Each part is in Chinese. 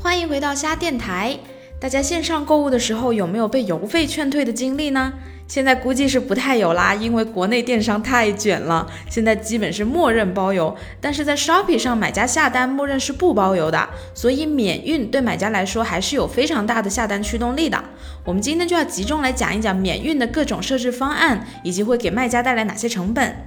欢迎回到虾电台。大家线上购物的时候有没有被邮费劝退的经历呢？现在估计是不太有啦，因为国内电商太卷了，现在基本是默认包邮。但是在 Shopee 上，买家下单默认是不包邮的，所以免运对买家来说还是有非常大的下单驱动力的。我们今天就要集中来讲一讲免运的各种设置方案，以及会给卖家带来哪些成本。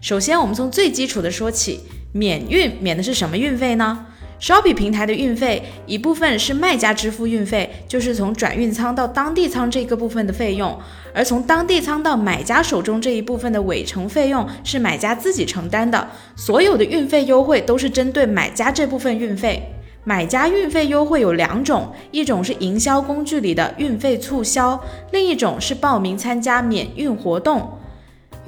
首先，我们从最基础的说起，免运免的是什么运费呢？Shopee 平台的运费一部分是卖家支付运费，就是从转运仓到当地仓这个部分的费用；而从当地仓到买家手中这一部分的尾程费用是买家自己承担的。所有的运费优惠都是针对买家这部分运费。买家运费优惠有两种，一种是营销工具里的运费促销，另一种是报名参加免运活动。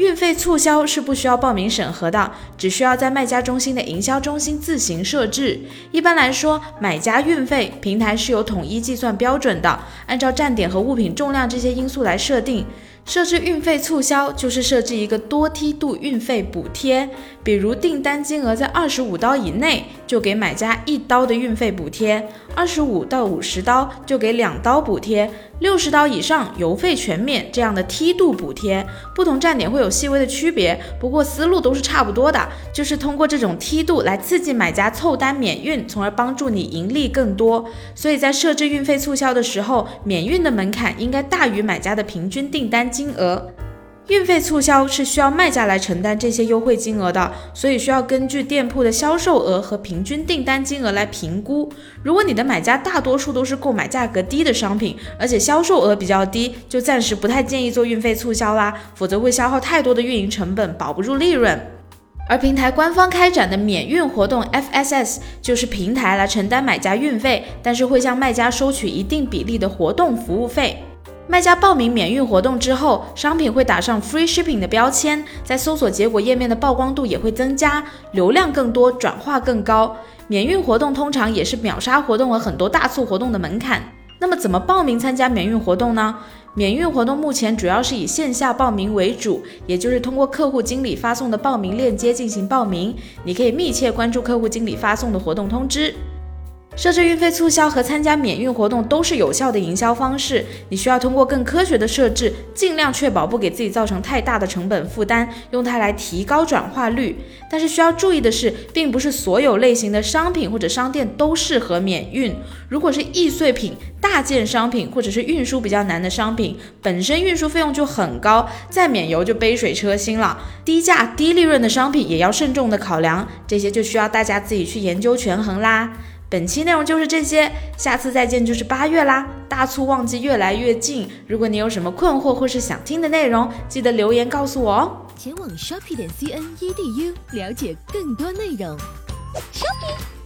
运费促销是不需要报名审核的，只需要在卖家中心的营销中心自行设置。一般来说，买家运费平台是有统一计算标准的，按照站点和物品重量这些因素来设定。设置运费促销就是设置一个多梯度运费补贴，比如订单金额在二十五刀以内，就给买家一刀的运费补贴；二十五到五十刀就给两刀补贴；六十刀以上邮费全免。这样的梯度补贴，不同站点会有细微的区别，不过思路都是差不多的，就是通过这种梯度来刺激买家凑单免运，从而帮助你盈利更多。所以在设置运费促销的时候，免运的门槛应该大于买家的平均订单。金额运费促销是需要卖家来承担这些优惠金额的，所以需要根据店铺的销售额和平均订单金额来评估。如果你的买家大多数都是购买价格低的商品，而且销售额比较低，就暂时不太建议做运费促销啦，否则会消耗太多的运营成本，保不住利润。而平台官方开展的免运活动 FSS 就是平台来承担买家运费，但是会向卖家收取一定比例的活动服务费。卖家报名免运活动之后，商品会打上 free shipping 的标签，在搜索结果页面的曝光度也会增加，流量更多，转化更高。免运活动通常也是秒杀活动和很多大促活动的门槛。那么怎么报名参加免运活动呢？免运活动目前主要是以线下报名为主，也就是通过客户经理发送的报名链接进行报名。你可以密切关注客户经理发送的活动通知。设置运费促销和参加免运活动都是有效的营销方式，你需要通过更科学的设置，尽量确保不给自己造成太大的成本负担，用它来提高转化率。但是需要注意的是，并不是所有类型的商品或者商店都适合免运。如果是易碎品、大件商品或者是运输比较难的商品，本身运输费用就很高，再免邮就杯水车薪了。低价低利润的商品也要慎重的考量，这些就需要大家自己去研究权衡啦。本期内容就是这些，下次再见就是八月啦，大促旺季越来越近。如果你有什么困惑或是想听的内容，记得留言告诉我哦。前往 shopping 点 cn edu 了解更多内容。shopping。